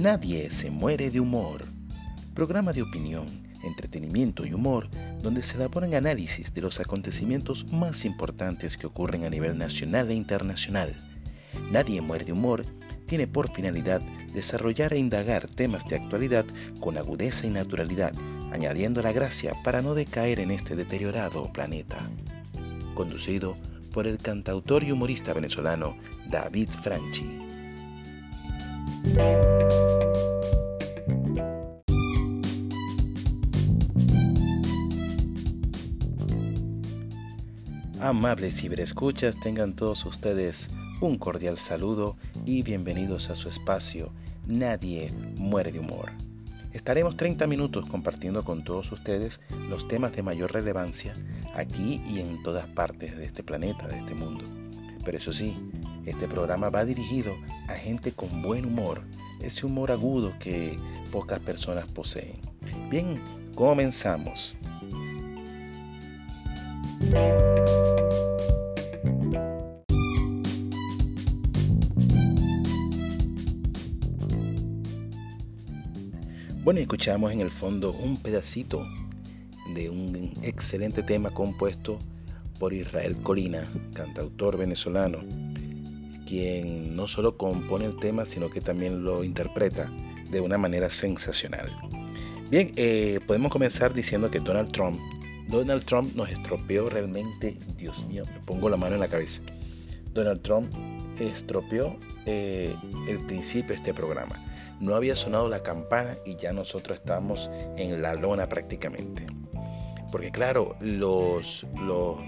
Nadie se muere de humor. Programa de opinión, entretenimiento y humor donde se elaboran análisis de los acontecimientos más importantes que ocurren a nivel nacional e internacional. Nadie muere de humor tiene por finalidad desarrollar e indagar temas de actualidad con agudeza y naturalidad, añadiendo la gracia para no decaer en este deteriorado planeta. Conducido por el cantautor y humorista venezolano David Franchi. Amables ciberescuchas, tengan todos ustedes un cordial saludo y bienvenidos a su espacio Nadie muere de humor. Estaremos 30 minutos compartiendo con todos ustedes los temas de mayor relevancia aquí y en todas partes de este planeta, de este mundo. Pero eso sí, este programa va dirigido a gente con buen humor, ese humor agudo que pocas personas poseen. Bien, comenzamos. Bueno, escuchamos en el fondo un pedacito de un excelente tema compuesto por Israel Colina, cantautor venezolano, quien no solo compone el tema, sino que también lo interpreta de una manera sensacional. Bien, eh, podemos comenzar diciendo que Donald Trump, Donald Trump nos estropeó realmente, Dios mío, me pongo la mano en la cabeza. Donald Trump estropeó eh, el principio de este programa no había sonado la campana y ya nosotros estamos en la lona prácticamente. Porque claro, los, los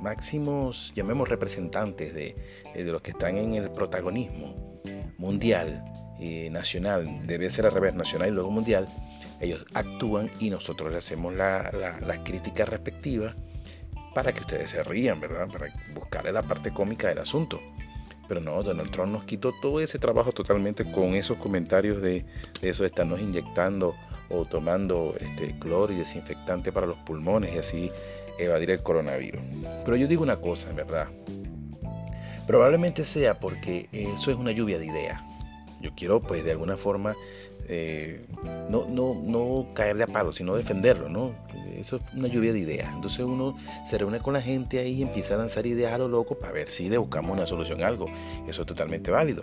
máximos, llamemos representantes de, de los que están en el protagonismo mundial, y nacional, debe ser al revés, nacional y luego mundial, ellos actúan y nosotros le hacemos la, la, la crítica respectiva para que ustedes se rían, ¿verdad? Para buscarle la parte cómica del asunto. Pero no, Donald Trump nos quitó todo ese trabajo totalmente con esos comentarios de, eso de estarnos inyectando o tomando este, cloro y desinfectante para los pulmones y así evadir el coronavirus. Pero yo digo una cosa, en verdad. Probablemente sea porque eso es una lluvia de ideas. Yo quiero, pues, de alguna forma, eh, no, no, no caerle a palo, sino defenderlo, ¿no? Eso es una lluvia de ideas. Entonces uno se reúne con la gente ahí y empieza a lanzar ideas a lo loco para ver si le buscamos una solución a algo. Eso es totalmente válido.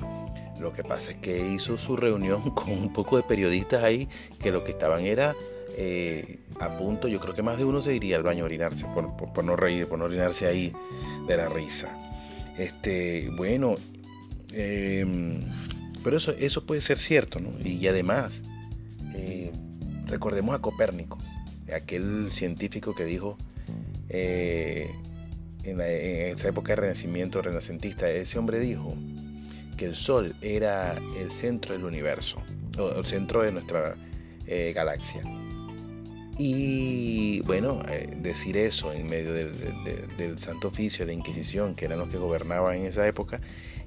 Lo que pasa es que hizo su reunión con un poco de periodistas ahí que lo que estaban era eh, a punto, yo creo que más de uno se iría al baño a orinarse por, por, no reír, por no orinarse ahí de la risa. Este, bueno, em, pero eso, eso puede ser cierto, ¿no? Y, además, eh, recordemos a Copérnico aquel científico que dijo eh, en, esa época de renacimiento renacentista, ese hombre dijo que el Sol era el centro del universo, o el centro de nuestra eh, galaxia. Y bueno, decir eso en medio del Santo Oficio de Inquisición, que eran los que gobernaban en esa época,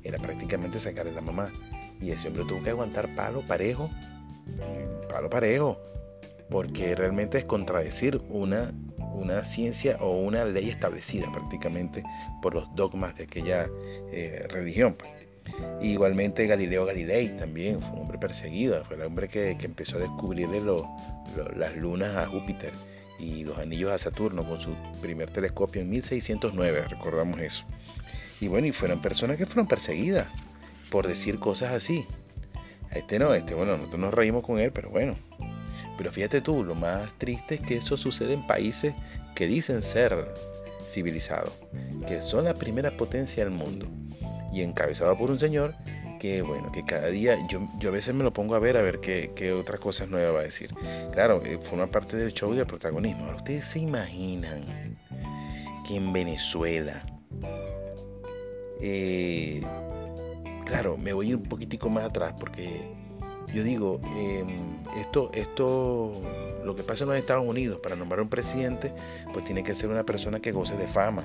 era prácticamente sacarle la mamá. Y ese hombre tuvo que aguantar palo parejo, palo parejo, porque realmente es contradecir una, una ciencia o una ley establecida prácticamente por los dogmas de aquella eh, religión. Pues. Igualmente Galileo Galilei también fue un hombre perseguido, fue el hombre que, empezó a descubrirle las lunas a Júpiter y los anillos a Saturno con su primer telescopio en 1609, recordamos eso. Y bueno, y fueron personas que fueron perseguidas por decir cosas así. Este no, este, bueno, nosotros nos reímos con él, pero bueno, pero fíjate tú, lo más triste es que eso sucede en países que dicen ser civilizados, que son la primera potencia del mundo y encabezado por un señor que, bueno, que cada día yo, yo a veces me lo pongo a ver a ver qué, qué otras cosas nuevas va a decir. Claro, eh, forma parte del show de protagonismo. Ustedes se imaginan que en Venezuela, eh, claro, me voy un poquitico más atrás porque yo digo, em, esto, esto, lo que pasa en los Estados Unidos para nombrar un presidente, pues tiene que ser una persona que goce de fama,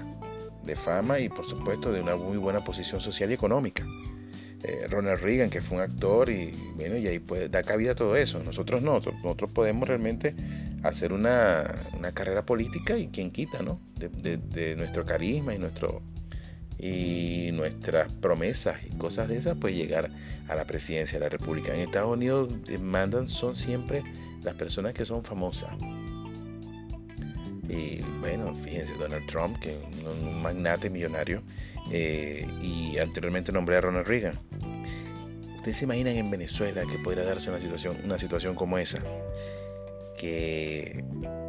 de fama y por supuesto de una muy buena posición social y económica. Eh, Ronald Reagan, que fue un actor y bueno, y ahí da cabida a todo eso. Nosotros no, nosotros podemos realmente hacer una, carrera política y quien quita, ¿no? De, nuestro carisma y nuestro y nuestras promesas y cosas de esas, pues llegar a la presidencia de la República. En Estados Unidos eh, mandan son siempre las personas que son famosas. Y bueno, fíjense, Donald Trump, que es un, magnate millonario, eh, y anteriormente nombré a Ronald Reagan. ¿Ustedes se imaginan en Venezuela que podría darse una situación, una situación como esa? Que,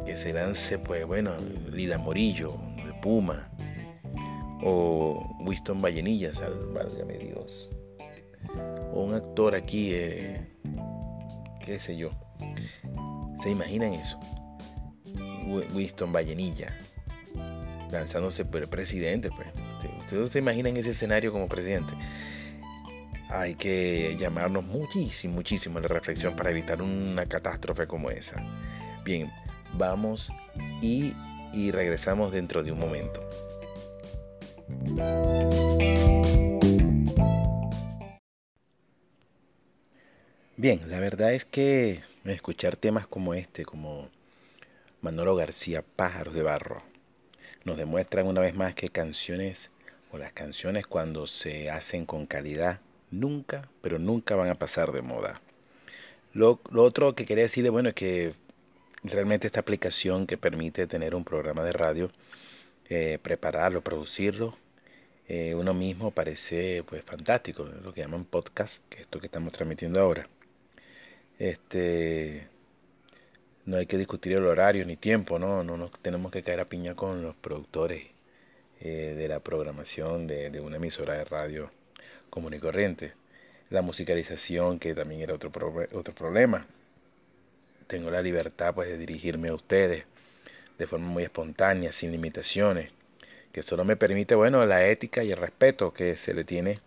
que se lance, pues bueno, Lida Morillo, de Puma, o Winston Vallenillas, válgame Dios, o un actor aquí, qué sé yo, ¿se imaginan eso? Winston Vallenilla, lanzándose por el presidente, pues. ¿Ustedes se imaginan ese escenario como presidente? Hay que llamarnos muchísimo, muchísimo a la reflexión para evitar una catástrofe como esa. Bien, vamos y regresamos dentro de un momento. Bien, la verdad es que escuchar temas como este, como Manolo García, Pájaros de Barro, nos demuestran una vez más que canciones o las canciones cuando se hacen con calidad nunca, pero nunca van a pasar de moda. Lo, otro que quería decir de bueno es que realmente esta aplicación que permite tener un programa de radio, eh, prepararlo, producirlo, eh, uno mismo parece pues fantástico, lo que llaman podcast, que es esto que estamos transmitiendo ahora. Este no hay que discutir el horario ni tiempo, no, no nos tenemos que caer a piña con los productores eh, de la programación de, de, una emisora de radio común y corriente. La musicalización, que también era otro, otro problema. Tengo la libertad pues de dirigirme a ustedes de forma muy espontánea, sin limitaciones que solo me permite, bueno, la ética y el respeto que se le tiene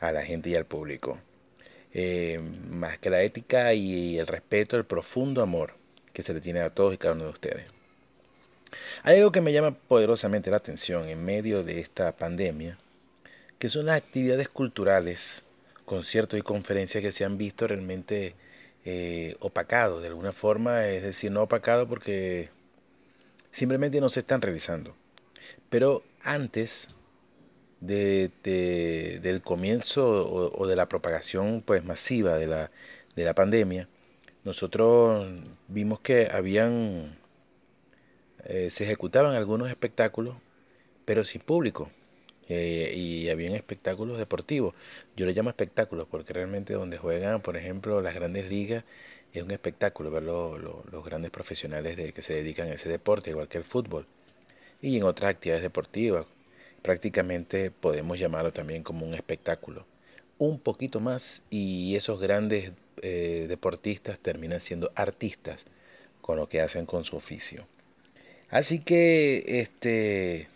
a la gente y al público. Eh, más que la ética y el respeto, el profundo amor que se le tiene a todos y cada uno de ustedes. Hay algo que me llama poderosamente la atención en medio de esta pandemia, que son las actividades culturales, conciertos y conferencias que se han visto realmente eh, opacados de alguna forma, es decir, no opacados porque simplemente no se están realizando. Pero antes de, del comienzo o, de la propagación pues masiva de la, de la pandemia, nosotros vimos que habían eh, se ejecutaban algunos espectáculos, pero sin público. Eh, y habían espectáculos deportivos. Yo le llamo espectáculos porque realmente donde juegan, por ejemplo, las grandes ligas, es un espectáculo ver los grandes profesionales de, que se dedican a ese deporte, igual que el fútbol y en otras actividades deportivas. Prácticamente podemos llamarlo también como un espectáculo. Un poquito más y esos grandes eh, deportistas terminan siendo artistas con lo que hacen con su oficio. Así que este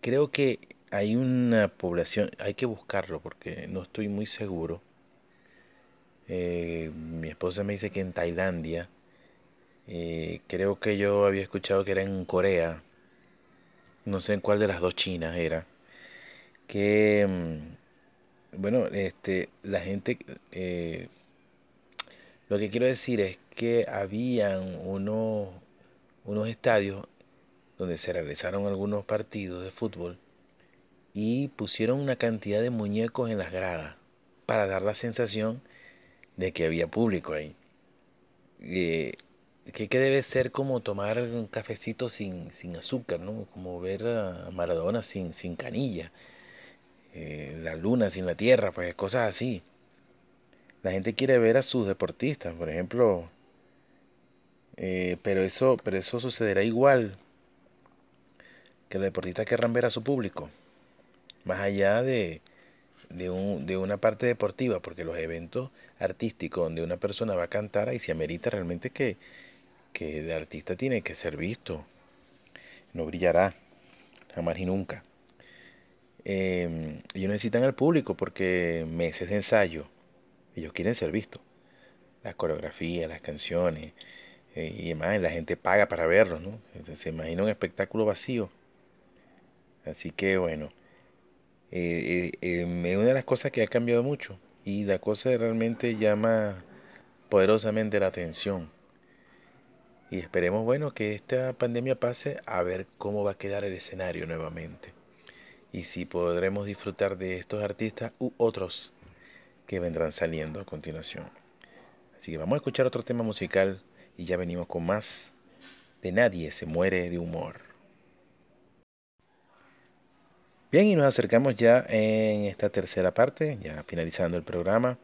creo que hay una población, hay que buscarlo porque no estoy muy seguro. Eh, mi esposa me dice que en Tailandia, eh, creo que yo había escuchado que era en Corea, no sé en cuál de las dos chinas era, que, mm, bueno, este, la gente, eh, lo que quiero decir es que habían unos, unos estadios donde se realizaron algunos partidos de fútbol y pusieron una cantidad de muñecos en las gradas para dar la sensación de que había público ahí. Eh, que, debe ser como tomar un cafecito sin, sin azúcar, ¿no? Como ver a Maradona sin, sin canilla, eh, la luna sin la tierra, pues cosas así. La gente quiere ver a sus deportistas, por ejemplo, eh, pero eso, pero eso sucederá igual que los deportistas querrán ver a su público, más allá de, de, un, de una parte deportiva, porque los eventos artísticos donde una persona va a cantar, ahí se amerita realmente que, que el artista tiene que ser visto, no brillará jamás y nunca. Eh, ellos necesitan al público porque meses de ensayo, ellos quieren ser vistos. Las coreografías, las canciones eh, y demás, la gente paga para verlos, ¿no? se imagina un espectáculo vacío. Así que bueno, eh, eh, es una de las cosas que ha cambiado mucho y la cosa realmente llama poderosamente la atención y esperemos, bueno, que esta pandemia pase a ver cómo va a quedar el escenario nuevamente. y si podremos disfrutar de estos artistas u otros que vendrán saliendo a continuación. Así que vamos a escuchar otro tema musical y ya venimos con más de Nadie se muere de humor. Bien, y nos acercamos ya en esta tercera parte, ya finalizando el programa.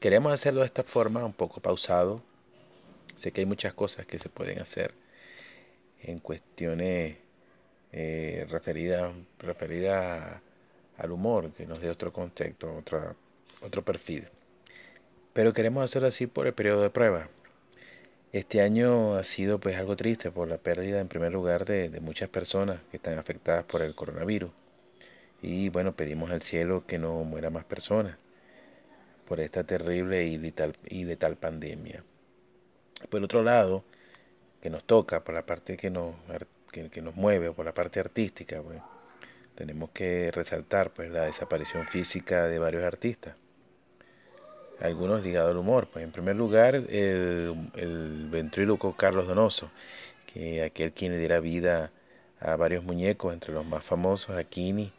Queremos hacerlo de esta forma, un poco pausado. Sé que hay muchas cosas que se pueden hacer en cuestiones eh, referidas referida al humor, que nos dé otro contexto, otro, otro perfil. Pero queremos hacerlo así por el periodo de prueba. Este año ha sido pues algo triste por la pérdida en primer lugar de muchas personas que están afectadas por el coronavirus. Y bueno, pedimos al cielo que no muera más personas por esta terrible y letal, y pandemia. Por otro lado, que nos toca, por la parte que nos, que, nos mueve, por la parte artística, pues, tenemos que resaltar pues la desaparición física de varios artistas. Algunos ligados al humor. Pues en primer lugar, el, el ventríloco Carlos Donoso, que aquel quien le diera vida a varios muñecos, entre los más famosos, Aquini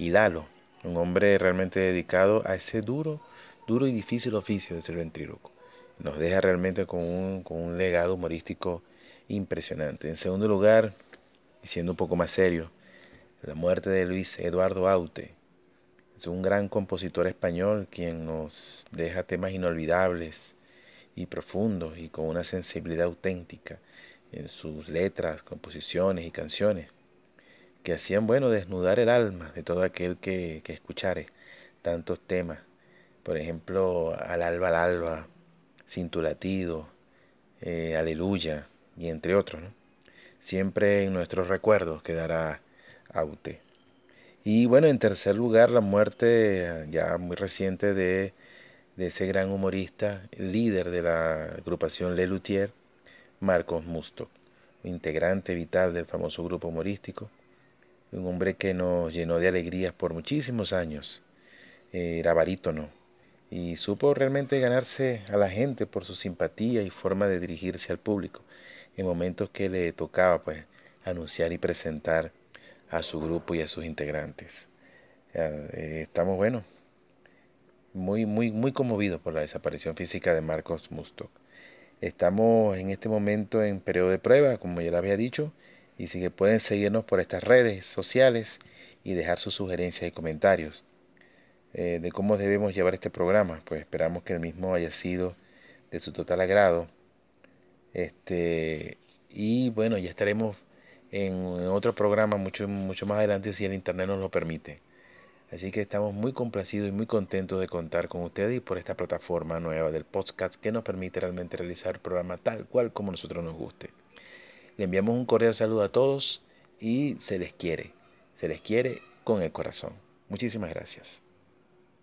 y Dalo, un hombre realmente dedicado a ese duro, duro y difícil oficio de ser ventríloco. Nos deja realmente con un, con un legado humorístico impresionante. En segundo lugar, y siendo un poco más serio, la muerte de Luis Eduardo Aute. Es un gran compositor español quien nos deja temas inolvidables y profundos y con una sensibilidad auténtica en sus letras, composiciones y canciones que hacían, bueno, desnudar el alma de todo aquel que, que escuchare tantos temas. Por ejemplo, al alba al alba, sin tu latido, eh, aleluya, y entre otros. Siempre en nuestros recuerdos quedará Aute. Y bueno, en tercer lugar, la muerte ya muy reciente de, de ese gran humorista, líder de la agrupación Le Luthier, Marcos Musto, integrante vital del famoso grupo humorístico, un hombre que nos llenó de alegrías por muchísimos años. era barítono y supo realmente ganarse a la gente por su simpatía y forma de dirigirse al público en momentos que le tocaba pues anunciar y presentar a su grupo y a sus integrantes. Eh, estamos bueno, muy muy muy conmovidos por la desaparición física de Marcos Mustock. Estamos en este momento en periodo de prueba, como ya le había dicho, y si que pueden seguirnos por estas redes sociales y dejar sus sugerencias y comentarios eh, de cómo debemos llevar este programa. Pues esperamos que el mismo haya sido de su total agrado. Este, y bueno, ya estaremos en, otro programa mucho, mucho más adelante si el internet nos lo permite. Así que estamos muy complacidos y muy contentos de contar con ustedes y por esta plataforma nueva del podcast que nos permite realmente realizar el programa tal cual como nosotros nos guste. Le enviamos un cordial saludo a todos y se les quiere, se les quiere con el corazón. Muchísimas gracias.